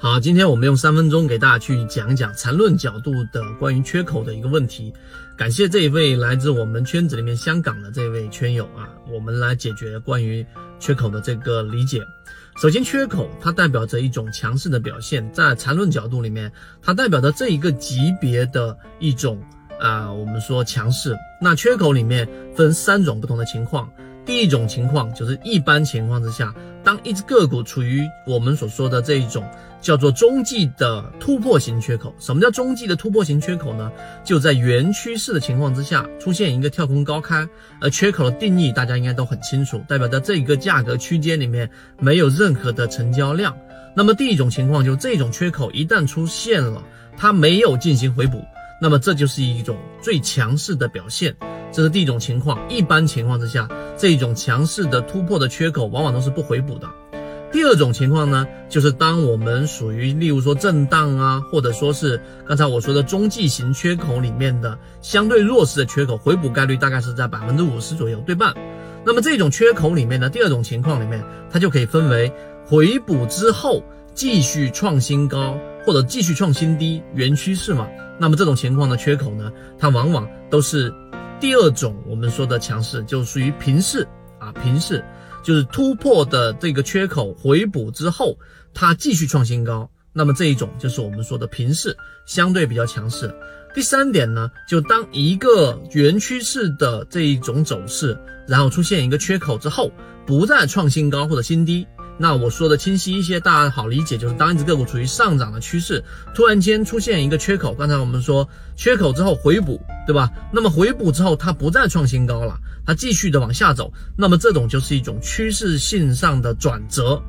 好，今天我们用三分钟给大家去讲一讲缠论角度的关于缺口的一个问题。感谢这一位来自我们圈子里面香港的这位圈友啊，我们来解决关于缺口的这个理解。首先，缺口它代表着一种强势的表现，在缠论角度里面，它代表着这一个级别的一种啊，我们说强势。那缺口里面分三种不同的情况。第一种情况就是一般情况之下，当一只个股处于我们所说的这一种叫做中继的突破型缺口。什么叫中继的突破型缺口呢？就在原趋势的情况之下出现一个跳空高开，而缺口的定义大家应该都很清楚，代表在这一个价格区间里面没有任何的成交量。那么第一种情况就是这种缺口一旦出现了，它没有进行回补，那么这就是一种最强势的表现。这是第一种情况，一般情况之下，这种强势的突破的缺口往往都是不回补的。第二种情况呢，就是当我们属于例如说震荡啊，或者说是刚才我说的中继型缺口里面的相对弱势的缺口，回补概率大概是在百分之五十左右，对半。那么这种缺口里面的第二种情况里面，它就可以分为回补之后继续创新高，或者继续创新低，原趋势嘛。那么这种情况的缺口呢，它往往都是。第二种我们说的强势就属于平势啊，平势就是突破的这个缺口回补之后，它继续创新高，那么这一种就是我们说的平势，相对比较强势。第三点呢，就当一个原趋势的这一种走势，然后出现一个缺口之后，不再创新高或者新低。那我说的清晰一些，大家好理解，就是当一只个股处于上涨的趋势，突然间出现一个缺口，刚才我们说缺口之后回补，对吧？那么回补之后它不再创新高了，它继续的往下走，那么这种就是一种趋势性上的转折，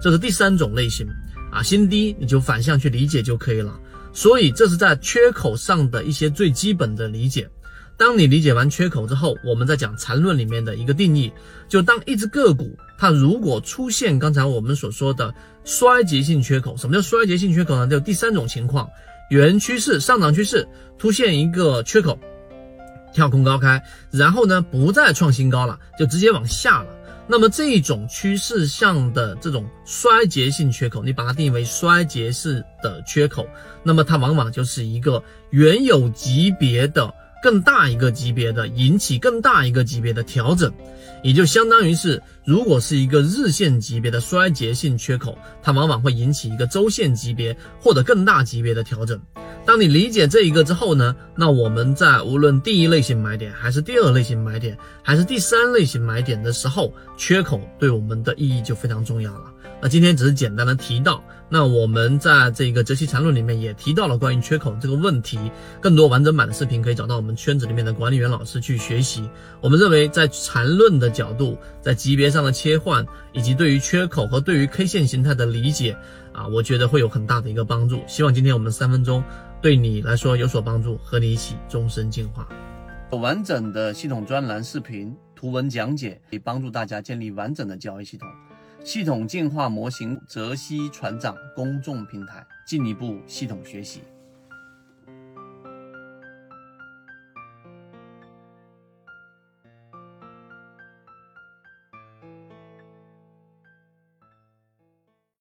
这是第三种类型啊，新低你就反向去理解就可以了。所以这是在缺口上的一些最基本的理解。当你理解完缺口之后，我们再讲缠论里面的一个定义，就当一只个股它如果出现刚才我们所说的衰竭性缺口，什么叫衰竭性缺口呢？就第三种情况，原趋势上涨趋势出现一个缺口，跳空高开，然后呢不再创新高了，就直接往下了。那么这一种趋势向的这种衰竭性缺口，你把它定义为衰竭式的缺口，那么它往往就是一个原有级别的。更大一个级别的引起更大一个级别的调整，也就相当于是，如果是一个日线级别的衰竭性缺口，它往往会引起一个周线级别或者更大级别的调整。当你理解这一个之后呢，那我们在无论第一类型买点，还是第二类型买点，还是第三类型买点的时候，缺口对我们的意义就非常重要了。那今天只是简单的提到，那我们在这个《哲期缠论》里面也提到了关于缺口这个问题。更多完整版的视频可以找到我们圈子里面的管理员老师去学习。我们认为，在缠论的角度，在级别上的切换，以及对于缺口和对于 K 线形态的理解，啊，我觉得会有很大的一个帮助。希望今天我们三分钟对你来说有所帮助，和你一起终身进化。完整的系统专栏视频图文讲解，可以帮助大家建立完整的交易系统。系统进化模型，泽西船长公众平台，进一步系统学习。